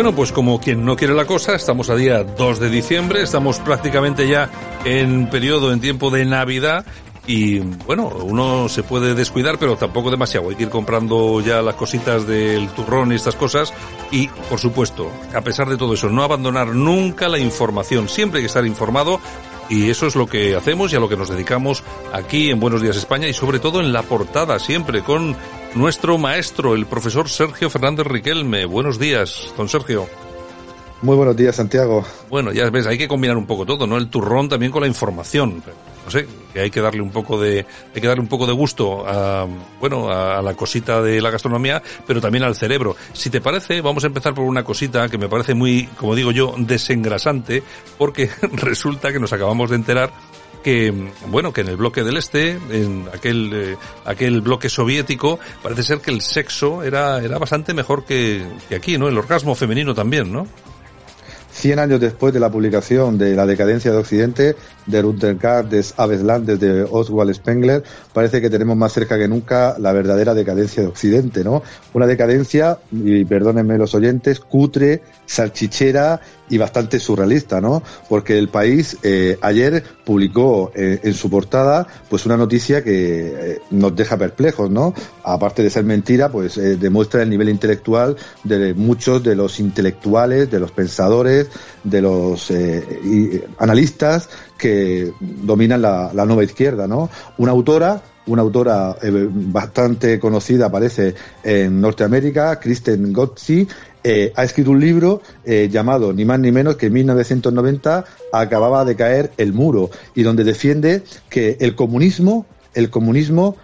Bueno, pues como quien no quiere la cosa, estamos a día 2 de diciembre, estamos prácticamente ya en periodo, en tiempo de Navidad y bueno, uno se puede descuidar, pero tampoco demasiado. Hay que ir comprando ya las cositas del turrón y estas cosas. Y, por supuesto, a pesar de todo eso, no abandonar nunca la información. Siempre hay que estar informado. Y eso es lo que hacemos y a lo que nos dedicamos aquí en Buenos Días España y sobre todo en la portada, siempre con nuestro maestro, el profesor Sergio Fernández Riquelme. Buenos días, don Sergio. Muy buenos días, Santiago. Bueno, ya ves, hay que combinar un poco todo, ¿no? El turrón también con la información. No sé, que hay que darle un poco de, hay que darle un poco de gusto a, bueno, a la cosita de la gastronomía, pero también al cerebro. Si te parece, vamos a empezar por una cosita que me parece muy, como digo yo, desengrasante, porque resulta que nos acabamos de enterar que bueno que en el bloque del este en aquel eh, aquel bloque soviético parece ser que el sexo era era bastante mejor que, que aquí no el orgasmo femenino también no 100 años después de la publicación de La decadencia de Occidente, de Runterkart des Abeslandes de Oswald Spengler, parece que tenemos más cerca que nunca la verdadera decadencia de Occidente, ¿no? Una decadencia, y perdónenme los oyentes, cutre, salchichera y bastante surrealista, ¿no? Porque el país eh, ayer publicó eh, en su portada pues una noticia que eh, nos deja perplejos, ¿no? Aparte de ser mentira, pues demuestra el nivel intelectual de muchos de los intelectuales, de los pensadores, de los analistas que dominan la, nueva izquierda, ¿no? Una autora una autora eh, bastante conocida, aparece en Norteamérica, Kristen Gotzi, eh, ha escrito un libro eh, llamado ni más ni menos que en 1990 acababa de caer el muro y donde defiende que el comunismo, el comunismo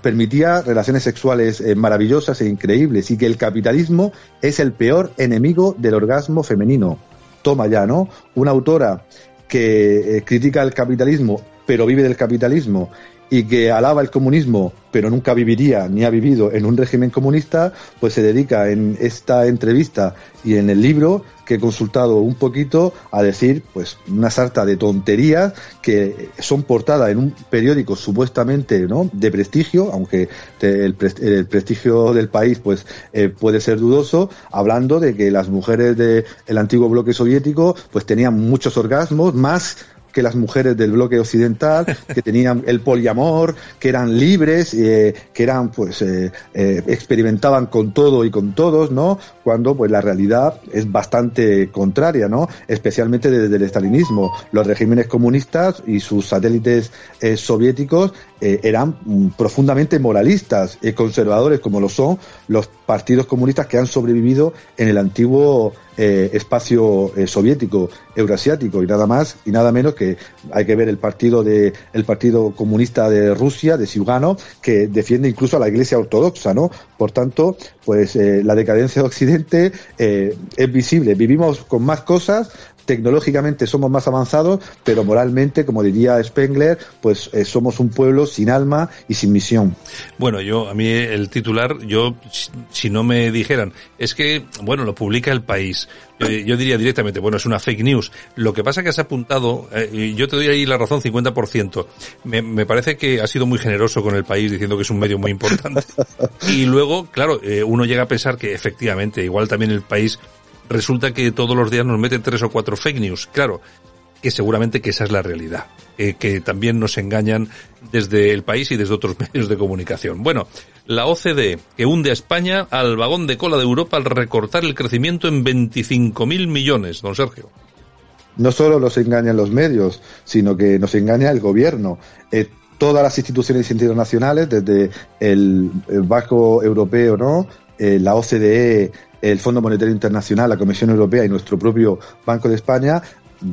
permitía relaciones sexuales maravillosas e increíbles y que el capitalismo es el peor enemigo del orgasmo femenino. Toma ya, ¿no? Una autora que critica el capitalismo pero vive del capitalismo y que alaba el comunismo, pero nunca viviría ni ha vivido en un régimen comunista, pues se dedica en esta entrevista y en el libro que he consultado un poquito a decir pues una sarta de tonterías que son portadas en un periódico supuestamente no de prestigio aunque el, prestigio del país pues eh, puede ser dudoso hablando de que las mujeres del antiguo bloque soviético pues tenían muchos orgasmos más que las mujeres del bloque occidental, que tenían el poliamor, que eran libres, eh, que eran, pues, eh, eh, experimentaban con todo y con todos, ¿no? Cuando, pues, la realidad es bastante contraria, ¿no? Especialmente desde el estalinismo. Los regímenes comunistas y sus satélites soviéticos eran mm, profundamente moralistas y conservadores, como lo son los partidos comunistas que han sobrevivido en el antiguo espacio soviético, eurasiático y nada más y nada menos que hay que ver el partido de el partido comunista de Rusia, de Siugano, que defiende incluso a la Iglesia ortodoxa, ¿no? Por tanto, pues eh, la decadencia de Occidente es visible. Vivimos con más cosas, tecnológicamente somos más avanzados, pero moralmente, como diría Spengler, pues eh, somos un pueblo sin alma y sin misión. Bueno, yo, a mí el titular, yo, si no me dijeran, es que, bueno, lo publica el país, yo, diría directamente, bueno, es una fake news. Lo que pasa es que has apuntado, eh, yo te doy ahí la razón 50%. Me, me parece que ha sido muy generoso con el país diciendo que es un medio muy importante. Y luego, claro, eh, uno llega a pensar que efectivamente, igual también el país resulta que todos los días nos meten tres o cuatro fake news. Claro, que seguramente que esa es la realidad, eh, que también nos engañan desde el país y desde otros medios de comunicación. Bueno, la OCDE, que hunde a España al vagón de cola de Europa al recortar el crecimiento en 25.000 millones, don Sergio. No solo nos engañan los medios, sino que nos engaña el gobierno. Eh, todas las instituciones internacionales, desde el, Banco Europeo, ¿no? Eh, la OCDE, el Fondo Monetario Internacional, la Comisión Europea y nuestro propio Banco de España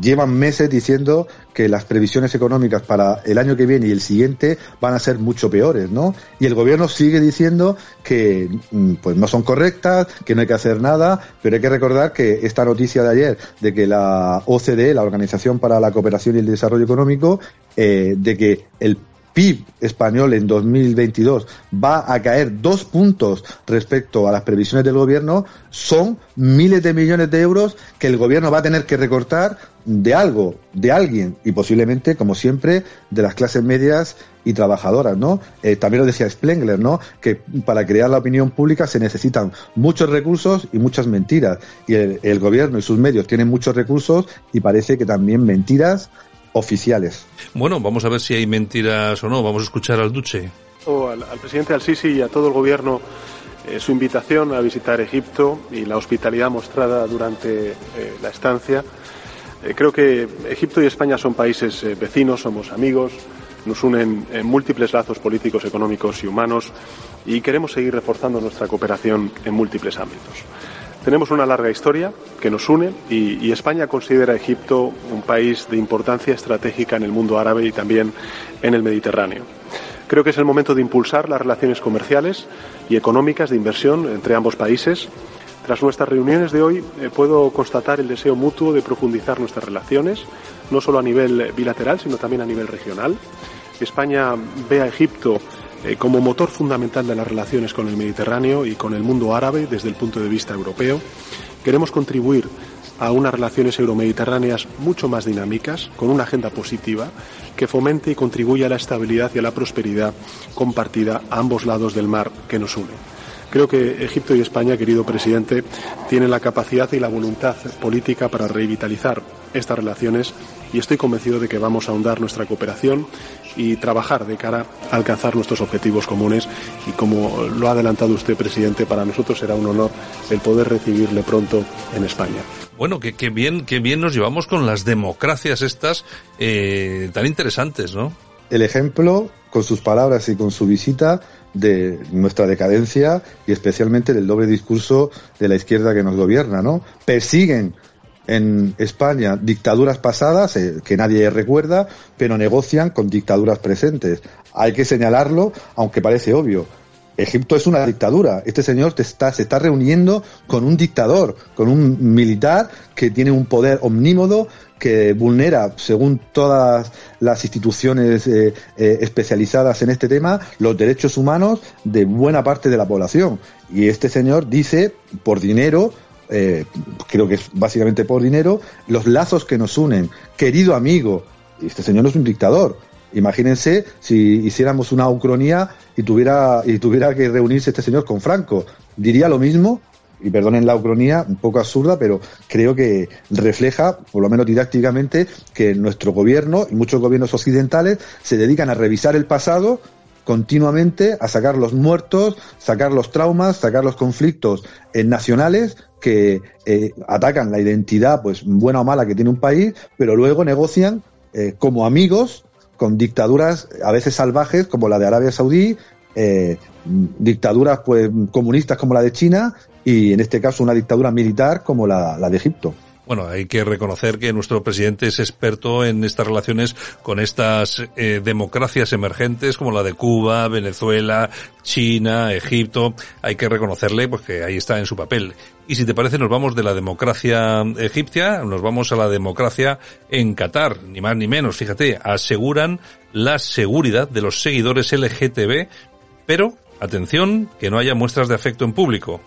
llevan meses diciendo que las previsiones económicas para el año que viene y el siguiente van a ser mucho peores, ¿no? Y el gobierno sigue diciendo que mm, pues no son correctas, que no hay que hacer nada, pero hay que recordar que esta noticia de ayer de que la OCDE, la Organización para la Cooperación y el Desarrollo Económico, eh, de que el PIB español en 2022 va a caer dos puntos respecto a las previsiones del gobierno, son miles de millones de euros que el gobierno va a tener que recortar de algo, de alguien, y posiblemente, como siempre, de las clases medias y trabajadoras, ¿no? Eh, también lo decía Splengler, ¿no? Que para crear la opinión pública se necesitan muchos recursos y muchas mentiras. Y el, el gobierno y sus medios tienen muchos recursos y parece que también mentiras oficiales. Bueno, vamos a ver si hay mentiras o no. Vamos a escuchar al Duce. Al, al presidente Al-Sisi y a todo el gobierno eh, su invitación a visitar Egipto y la hospitalidad mostrada durante eh, la estancia. Eh, creo que Egipto y España son países eh, vecinos, somos amigos, nos unen en múltiples lazos políticos, económicos y humanos y queremos seguir reforzando nuestra cooperación en múltiples ámbitos. Tenemos una larga historia que nos une y, España considera a Egipto un país de importancia estratégica en el mundo árabe y también en el Mediterráneo. Creo que es el momento de impulsar las relaciones comerciales y económicas de inversión entre ambos países. Tras nuestras reuniones de hoy eh, puedo constatar el deseo mutuo de profundizar nuestras relaciones, no solo a nivel bilateral, sino también a nivel regional. España ve a Egipto eh, como motor fundamental de las relaciones con el Mediterráneo y con el mundo árabe desde el punto de vista europeo. Queremos contribuir a unas relaciones euromediterráneas mucho más dinámicas, con una agenda positiva que fomente y contribuya a la estabilidad y a la prosperidad compartida a ambos lados del mar que nos une. Creo que Egipto y España, querido presidente, tienen la capacidad y la voluntad política para revitalizar estas relaciones y estoy convencido de que vamos a ahondar nuestra cooperación y trabajar de cara a alcanzar nuestros objetivos comunes y como lo ha adelantado usted, presidente, para nosotros será un honor el poder recibirle pronto en España. Bueno, que, que bien, que bien nos llevamos con las democracias estas eh, tan interesantes, ¿no? El ejemplo, con sus palabras y con su visita, de nuestra decadencia y especialmente del doble discurso de la izquierda que nos gobierna, ¿no? Persiguen en España dictaduras pasadas eh, que nadie recuerda, pero negocian con dictaduras presentes. Hay que señalarlo, aunque parece obvio. Egipto es una dictadura. Este señor se está reuniendo con un dictador, con un militar que tiene un poder omnímodo que vulnera, según todas las instituciones eh, eh, especializadas en este tema, los derechos humanos de buena parte de la población. Y este señor dice, por dinero, eh, creo que es básicamente por dinero, los lazos que nos unen. Querido amigo, este señor no es un dictador. Imagínense si hiciéramos una ucronía y tuviera, y tuviera que reunirse este señor con Franco. ¿Diría lo mismo? y perdonen la ucronía, un poco absurda, pero creo que refleja, por lo menos didácticamente, que nuestro gobierno y muchos gobiernos occidentales se dedican a revisar el pasado continuamente, a sacar los muertos, sacar los traumas, sacar los conflictos eh, nacionales que eh, atacan la identidad, pues buena o mala que tiene un país, pero luego negocian eh, como amigos con dictaduras a veces salvajes como la de Arabia Saudí, dictaduras pues comunistas como la de China y en este caso una dictadura militar como la de Egipto. Bueno, hay que reconocer que nuestro presidente es experto en estas relaciones con estas eh, democracias emergentes como la de Cuba, Venezuela, China, Egipto. Hay que reconocerle pues que ahí está en su papel. Y si te parece, nos vamos de la democracia egipcia, nos vamos a la democracia en Qatar, ni más ni menos. Fíjate, aseguran la seguridad de los seguidores LGTB, pero atención, que no haya muestras de afecto en público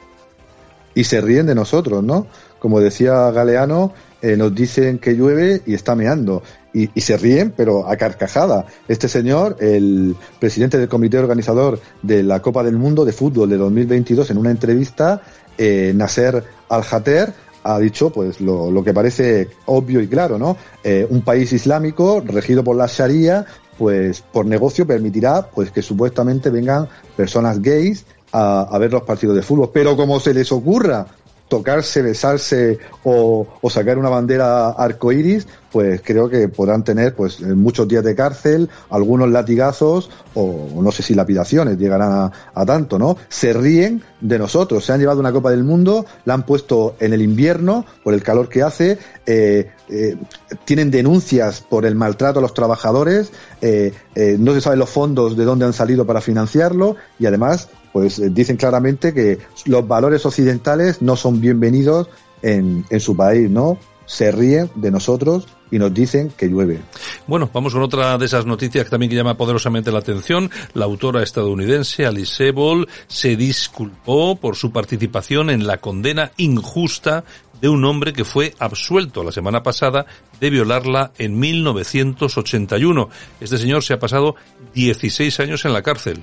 y se ríen de nosotros, ¿no? Como decía Galeano, eh, nos dicen que llueve y está meando. Y, se ríen, pero a carcajada. Este señor, el presidente del comité organizador de la Copa del Mundo de Fútbol de 2022, en una entrevista, eh, Nasser Al-Hater, ha dicho pues lo, lo, que parece obvio y claro, ¿no? Eh, un país islámico regido por la Sharia, pues por negocio permitirá pues que supuestamente vengan personas gays a, ver los partidos de fútbol. Pero como se les ocurra tocarse, besarse o, o sacar una bandera arcoíris, pues creo que podrán tener pues muchos días de cárcel, algunos latigazos o no sé si lapidaciones llegarán a, tanto, ¿no? Se ríen de nosotros, se han llevado una Copa del Mundo, la han puesto en el invierno por el calor que hace, eh, eh, tienen denuncias por el maltrato a los trabajadores, eh, no se saben los fondos de dónde han salido para financiarlo y además pues dicen claramente que los valores occidentales no son bienvenidos en, en su país, ¿no? se ríen de nosotros y nos dicen que llueve. Bueno, vamos con otra de esas noticias que también que llama poderosamente la atención. La autora estadounidense Alice Sebold se disculpó por su participación en la condena injusta de un hombre que fue absuelto la semana pasada de violarla en 1981. Este señor se ha pasado 16 años en la cárcel.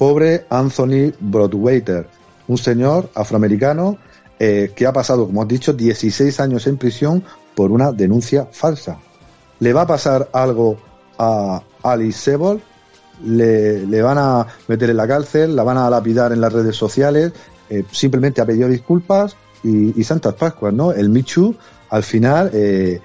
Pobre Anthony Broadwater, un señor afroamericano eh, que ha pasado, como has dicho, 16 años en prisión por una denuncia falsa. ¿Le va a pasar algo a Alice Sebold? Le, van a meter en la cárcel, la van a lapidar en las redes sociales, eh, simplemente ha pedido disculpas y, y, Santas Pascuas, ¿no? El Michu al final eh,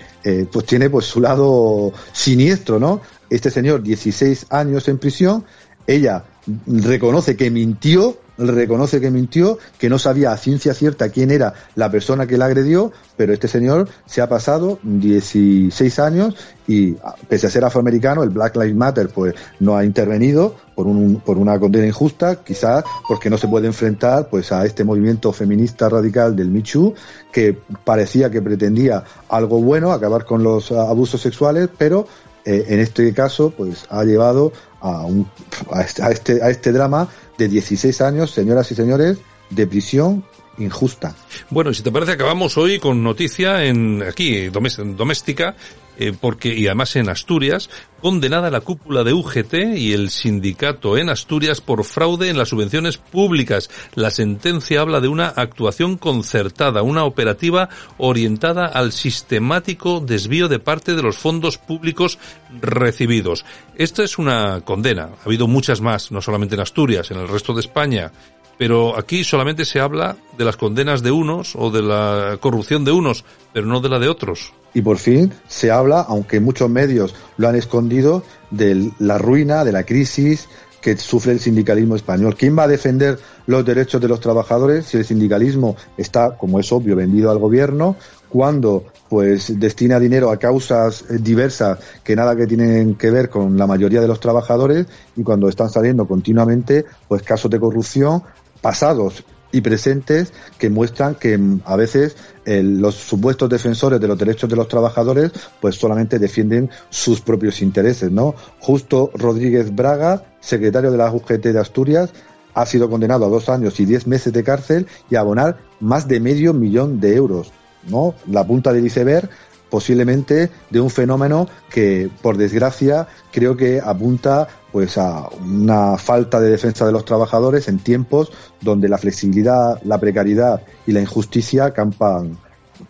pues tiene pues su lado siniestro, ¿no? Este señor 16 años en prisión, ella reconoce que mintió reconoce que mintió, que no sabía a ciencia cierta quién era la persona que la agredió, pero este señor se ha pasado 16 años y pese a ser afroamericano, el Black Lives Matter pues no ha intervenido por, un, por una condena injusta, quizás porque no se puede enfrentar pues a este movimiento feminista radical del Michu que parecía que pretendía algo bueno, acabar con los abusos sexuales, pero eh, en este caso pues ha llevado a, un, a, este, a, este, a este drama de 16 años, señoras y señores, de prisión injusta. Bueno, si te parece, acabamos hoy con noticia en aquí doméstica, eh, porque y además en Asturias, condenada la cúpula de UGT y el sindicato en Asturias por fraude en las subvenciones públicas. La sentencia habla de una actuación concertada, una operativa orientada al sistemático desvío de parte de los fondos públicos recibidos. Esta es una condena. Ha habido muchas más, no solamente en Asturias, en el resto de España pero aquí solamente se habla de las condenas de unos o de la corrupción de unos, pero no de la de otros. Y por fin se habla, aunque muchos medios lo han escondido, de la ruina, de la crisis que sufre el sindicalismo español. ¿Quién va a defender los derechos de los trabajadores si el sindicalismo está, como es obvio, vendido al gobierno? cuando pues destina dinero a causas diversas que nada que tienen que ver con la mayoría de los trabajadores y cuando están saliendo continuamente pues casos de corrupción pasados y presentes que muestran que mm, a veces los supuestos defensores de los derechos de los trabajadores pues solamente defienden sus propios intereses, ¿no? Justo Rodríguez Braga, secretario de la UGT de Asturias, ha sido condenado a dos años y diez meses de cárcel y a abonar más de medio millón de euros, ¿no? La punta del iceberg posiblemente de un fenómeno que, por desgracia, creo que apunta pues a una falta de defensa de los trabajadores en tiempos donde la flexibilidad, la precariedad y la injusticia campan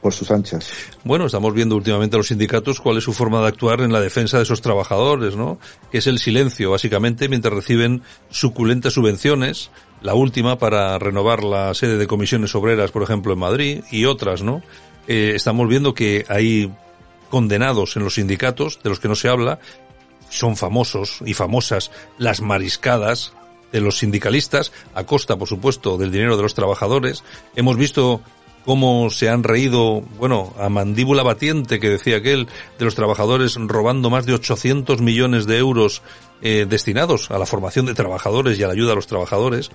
por sus anchas. Bueno, estamos viendo últimamente a los sindicatos cuál es su forma de actuar en la defensa de esos trabajadores, ¿no? Que es el silencio, básicamente, mientras reciben suculentas subvenciones, la última para renovar la sede de comisiones obreras, por ejemplo, en Madrid, y otras, ¿no? Eh, estamos viendo que hay condenados en los sindicatos, de los que no se habla, son famosos y famosas las mariscadas de los sindicalistas, a costa, por supuesto, del dinero de los trabajadores. Hemos visto cómo se han reído, bueno, a mandíbula batiente, que decía aquel, de los trabajadores robando más de 800 millones de euros eh, destinados a la formación de trabajadores y a la ayuda a los trabajadores.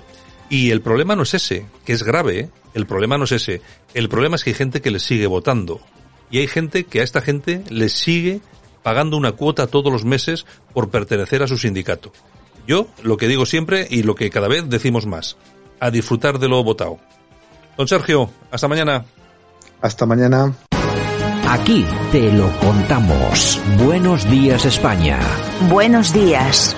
Y el problema no es ese, que es grave, ¿eh? El problema no es ese. El problema es que hay gente que les sigue votando. Y hay gente que a esta gente les sigue pagando una cuota todos los meses por pertenecer a su sindicato. Yo lo que digo siempre y lo que cada vez decimos más, a disfrutar de lo votado. Don Sergio, hasta mañana. Hasta mañana. Aquí te lo contamos. Buenos días España. Buenos días.